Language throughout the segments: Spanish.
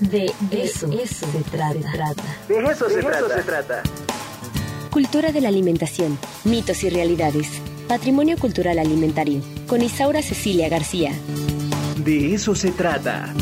De eso, eso se trata. De eso, se, trata. se trata. Cultura de la alimentación, mitos y realidades. Patrimonio cultural alimentario. Con Isaura Cecilia García. De eso se trata.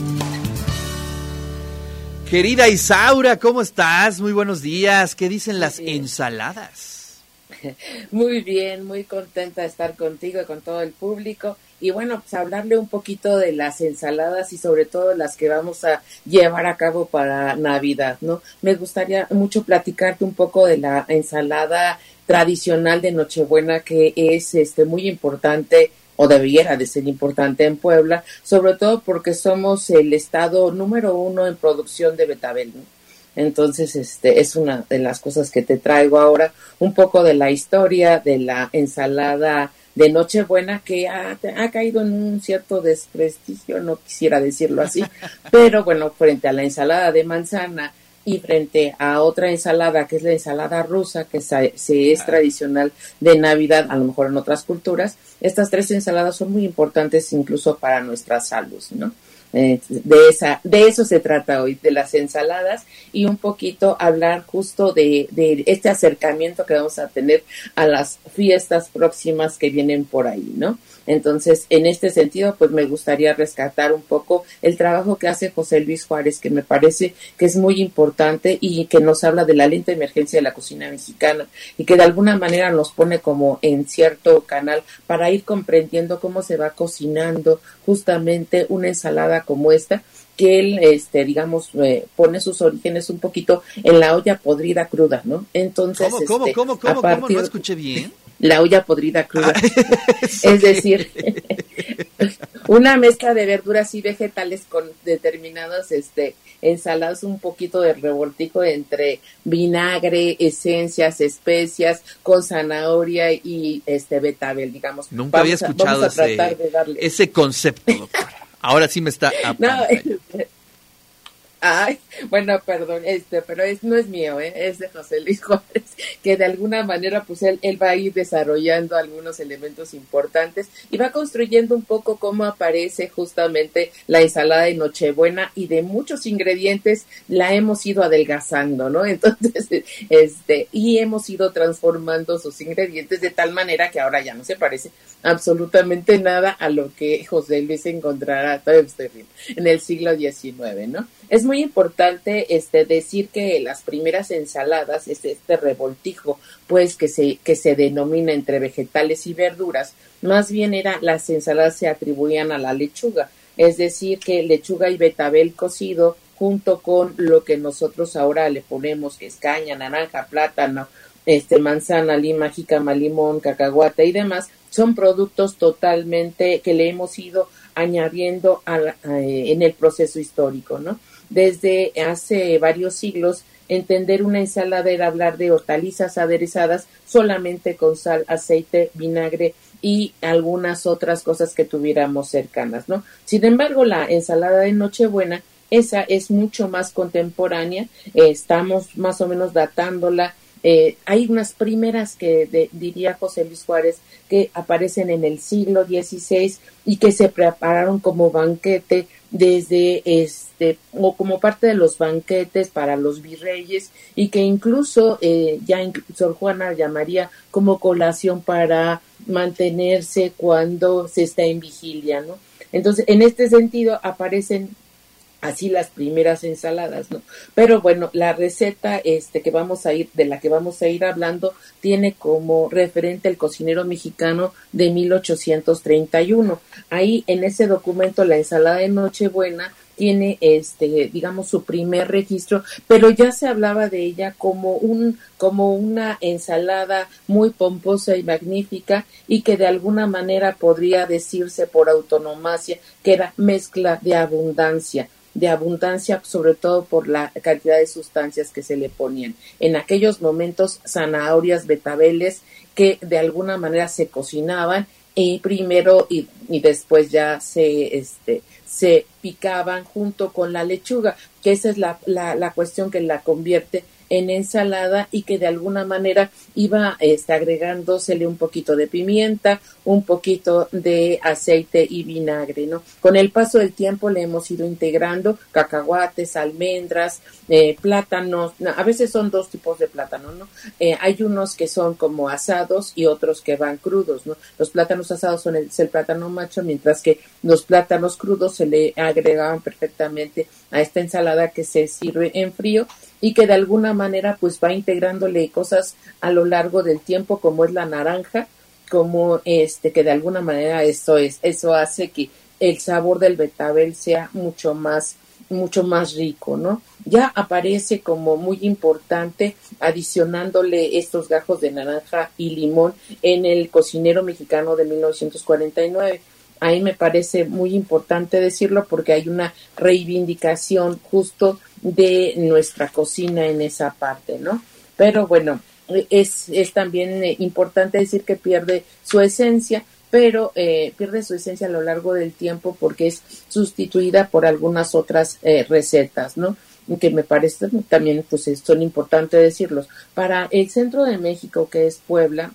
Querida Isaura, ¿cómo estás? Muy buenos días. ¿Qué dicen las ensaladas? Muy bien, muy contenta de estar contigo y con todo el público y bueno, pues hablarle un poquito de las ensaladas y sobre todo las que vamos a llevar a cabo para Navidad, ¿no? Me gustaría mucho platicarte un poco de la ensalada tradicional de Nochebuena que es este muy importante o debiera de ser importante en Puebla, sobre todo porque somos el estado número uno en producción de betabel. Entonces, este es una de las cosas que te traigo ahora, un poco de la historia de la ensalada de Nochebuena que ha, ha, caído en un cierto desprestigio, no quisiera decirlo así, pero bueno, frente a la ensalada de manzana y frente a otra ensalada que es la ensalada rusa, que se, es tradicional de Navidad, a lo mejor en otras culturas, estas tres ensaladas son muy importantes incluso para nuestra salud, ¿no? Eh, de esa de eso se trata hoy de las ensaladas y un poquito hablar justo de, de este acercamiento que vamos a tener a las fiestas próximas que vienen por ahí no entonces, en este sentido, pues me gustaría rescatar un poco el trabajo que hace José Luis Juárez, que me parece que es muy importante y que nos habla de la lenta emergencia de la cocina mexicana y que de alguna manera nos pone como en cierto canal para ir comprendiendo cómo se va cocinando justamente una ensalada como esta que él, este, digamos, eh, pone sus orígenes un poquito en la olla podrida cruda, ¿no? Entonces, ¿cómo, cómo, este, cómo, cómo, cómo, no escuché bien? La olla podrida cruda. es decir, una mezcla de verduras y vegetales con determinados este ensaladas, un poquito de revoltijo entre vinagre, esencias, especias, con zanahoria y este betabel, digamos. Nunca había escuchado ese, ese concepto, doctora. Ahora sí me está... No, Ay, bueno, perdón, este, pero es, no es mío, ¿eh? es de José Luis Juárez, que de alguna manera, pues él, va a ir desarrollando algunos elementos importantes y va construyendo un poco cómo aparece justamente la ensalada de Nochebuena y de muchos ingredientes la hemos ido adelgazando, ¿no? Entonces, este, y hemos ido transformando sus ingredientes de tal manera que ahora ya no se parece absolutamente nada a lo que José Luis encontrará en el siglo XIX, ¿no? Es muy importante este decir que las primeras ensaladas, este, este pues que se, que se denomina entre vegetales y verduras, más bien era las ensaladas se atribuían a la lechuga, es decir, que lechuga y betabel cocido junto con lo que nosotros ahora le ponemos, que es caña, naranja, plátano, este, manzana, lima, jícama, limón, cacahuate y demás, son productos totalmente que le hemos ido añadiendo en el proceso histórico, ¿no? Desde hace varios siglos, entender una ensalada era hablar de hortalizas aderezadas solamente con sal, aceite, vinagre y algunas otras cosas que tuviéramos cercanas, ¿no? Sin embargo, la ensalada de Nochebuena, esa es mucho más contemporánea, estamos más o menos datándola eh, hay unas primeras que diría José Luis Juárez que aparecen en el siglo XVI y que se prepararon como banquete desde este o como parte de los banquetes para los virreyes y que incluso eh, ya Sor Juana llamaría como colación para mantenerse cuando se está en vigilia, ¿no? Entonces, en este sentido aparecen así las primeras ensaladas, ¿no? Pero bueno, la receta este que vamos a ir de la que vamos a ir hablando tiene como referente el cocinero mexicano de 1831. Ahí en ese documento la ensalada de Nochebuena tiene este digamos su primer registro, pero ya se hablaba de ella como un como una ensalada muy pomposa y magnífica y que de alguna manera podría decirse por autonomacia que era mezcla de abundancia de abundancia, sobre todo por la cantidad de sustancias que se le ponían. En aquellos momentos, zanahorias, betabeles, que de alguna manera se cocinaban y primero y, y después ya se, este, se picaban junto con la lechuga, que esa es la, la, la cuestión que la convierte en ensalada y que de alguna manera iba este, agregándosele un poquito de pimienta, un poquito de aceite y vinagre, ¿no? Con el paso del tiempo le hemos ido integrando cacahuates, almendras, eh, plátanos, a veces son dos tipos de plátano, ¿no? Eh, hay unos que son como asados y otros que van crudos, ¿no? Los plátanos asados son el, el plátano macho, mientras que los plátanos crudos se le agregaban perfectamente a esta ensalada que se sirve en frío y que de alguna manera pues va integrándole cosas a lo largo del tiempo como es la naranja, como este que de alguna manera eso es eso hace que el sabor del betabel sea mucho más mucho más rico, ¿no? Ya aparece como muy importante adicionándole estos gajos de naranja y limón en el cocinero mexicano de 1949 ahí me parece muy importante decirlo porque hay una reivindicación justo de nuestra cocina en esa parte, ¿no? Pero bueno, es, es también eh, importante decir que pierde su esencia, pero eh, pierde su esencia a lo largo del tiempo porque es sustituida por algunas otras eh, recetas, ¿no? que me parece también pues son importantes decirlos. Para el centro de México, que es Puebla,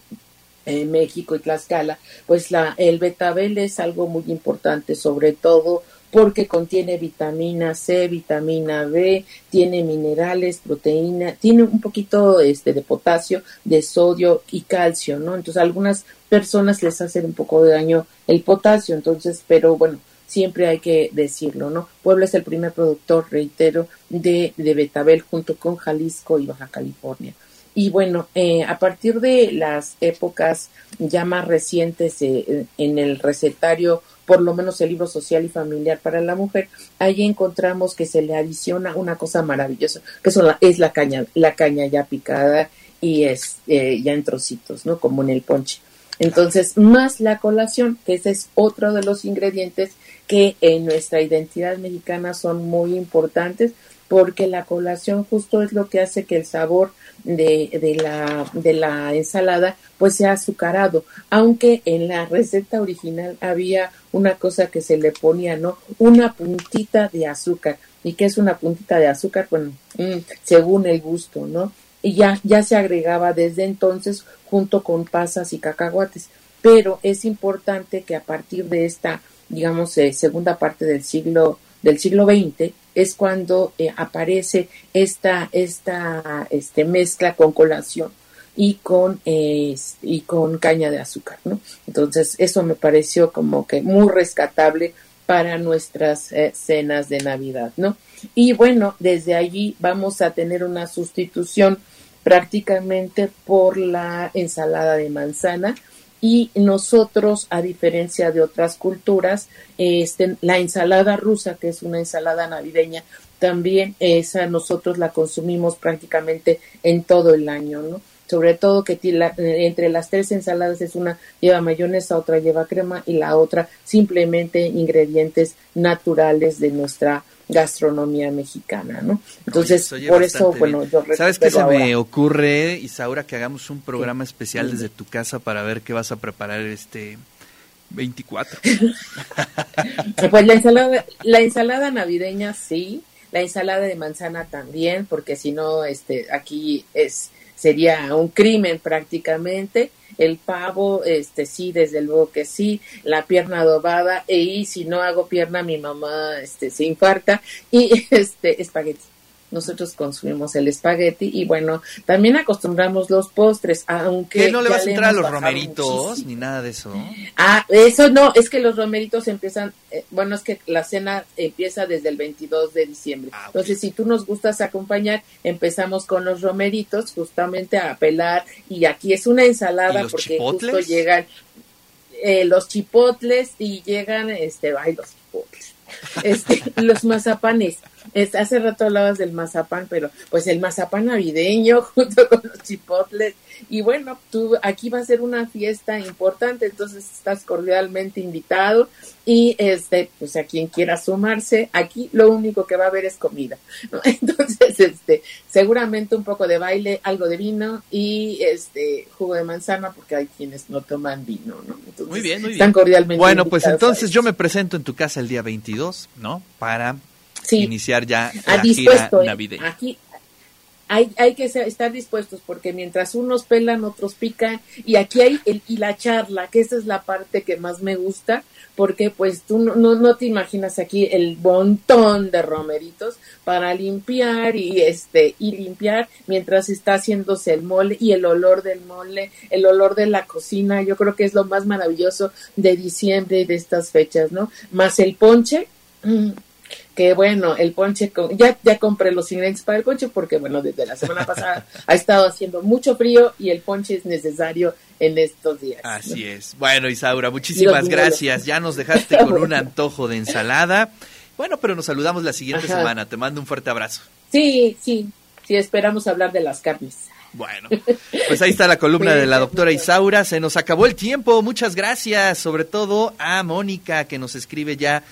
en México y Tlaxcala, pues la, el betabel es algo muy importante, sobre todo porque contiene vitamina C, vitamina B, tiene minerales, proteína, tiene un poquito este, de potasio, de sodio y calcio, ¿no? Entonces a algunas personas les hace un poco de daño el potasio, entonces, pero bueno, siempre hay que decirlo, ¿no? Puebla es el primer productor, reitero, de, de betabel junto con Jalisco y Baja California. Y bueno, eh, a partir de las épocas ya más recientes eh, en el recetario, por lo menos el libro social y familiar para la mujer, ahí encontramos que se le adiciona una cosa maravillosa, que es la caña, la caña ya picada y es eh, ya en trocitos, ¿no? Como en el ponche. Entonces, más la colación, que ese es otro de los ingredientes que en nuestra identidad mexicana son muy importantes, porque la colación justo es lo que hace que el sabor de, de, la, de la ensalada pues sea azucarado, aunque en la receta original había una cosa que se le ponía, ¿no? Una puntita de azúcar. ¿Y qué es una puntita de azúcar? Bueno, mm, según el gusto, ¿no? Y ya, ya se agregaba desde entonces junto con pasas y cacahuates. Pero es importante que a partir de esta, digamos, eh, segunda parte del siglo, del siglo XX, es cuando eh, aparece esta, esta este, mezcla con colación y con, y con caña de azúcar, ¿no? Entonces, eso me pareció como que muy rescatable para nuestras eh, cenas de Navidad, ¿no? Y bueno, desde allí vamos a tener una sustitución prácticamente por la ensalada de manzana, y nosotros, a diferencia de otras culturas, este, la ensalada rusa, que es una ensalada navideña, también esa nosotros la consumimos prácticamente en todo el año, ¿no? Sobre todo que entre las tres ensaladas es una lleva mayonesa, otra lleva crema y la otra simplemente ingredientes naturales de nuestra gastronomía mexicana, ¿no? Entonces, por eso, bueno, yo ¿Sabes qué se me ocurre, Isaura, que hagamos un programa especial desde tu casa para ver qué vas a preparar este 24? pues la ensalada, la ensalada navideña sí, la ensalada de manzana también, porque si no, este, aquí es sería un crimen prácticamente. El pavo, este sí, desde luego que sí, la pierna adobada, y si no hago pierna, mi mamá este, se infarta, y este espagueti nosotros consumimos el espagueti y bueno, también acostumbramos los postres, aunque... ¿Qué no le vas a entrar a los romeritos ni nada de eso? Ah, eso no, es que los romeritos empiezan, eh, bueno, es que la cena empieza desde el 22 de diciembre. Ah, Entonces, si tú nos gustas acompañar, empezamos con los romeritos justamente a pelar y aquí es una ensalada porque justo llegan eh, los chipotles y llegan, este, ay, los chipotles, este, los mazapanes hace rato hablabas del mazapán, pero pues el mazapán navideño junto con los chipotles. Y bueno, tú aquí va a ser una fiesta importante, entonces estás cordialmente invitado y este, pues a quien quiera sumarse, aquí lo único que va a haber es comida. Entonces, este, seguramente un poco de baile, algo de vino y este jugo de manzana porque hay quienes no toman vino, ¿no? muy bien, muy bien. Están cordialmente Bueno, pues entonces yo me presento en tu casa el día 22, ¿no? Para iniciar ya la gira ¿eh? Aquí, hay, hay que estar dispuestos porque mientras unos pelan, otros pican y aquí hay el, y la charla, que esa es la parte que más me gusta porque pues tú no, no, te imaginas aquí el montón de romeritos para limpiar y este y limpiar mientras está haciéndose el mole y el olor del mole, el olor de la cocina, yo creo que es lo más maravilloso de diciembre y de estas fechas, ¿no? Más el ponche, mm, que bueno, el ponche, ya, ya compré los ingredientes para el ponche porque bueno, desde la semana pasada ha estado haciendo mucho frío y el ponche es necesario en estos días. Así es. Bueno, Isaura, muchísimas gracias. Ya nos dejaste con un antojo de ensalada. Bueno, pero nos saludamos la siguiente semana. Te mando un fuerte abrazo. Sí, sí, sí, esperamos hablar de las carnes. Bueno, pues ahí está la columna de la doctora Isaura. Se nos acabó el tiempo. Muchas gracias, sobre todo a Mónica, que nos escribe ya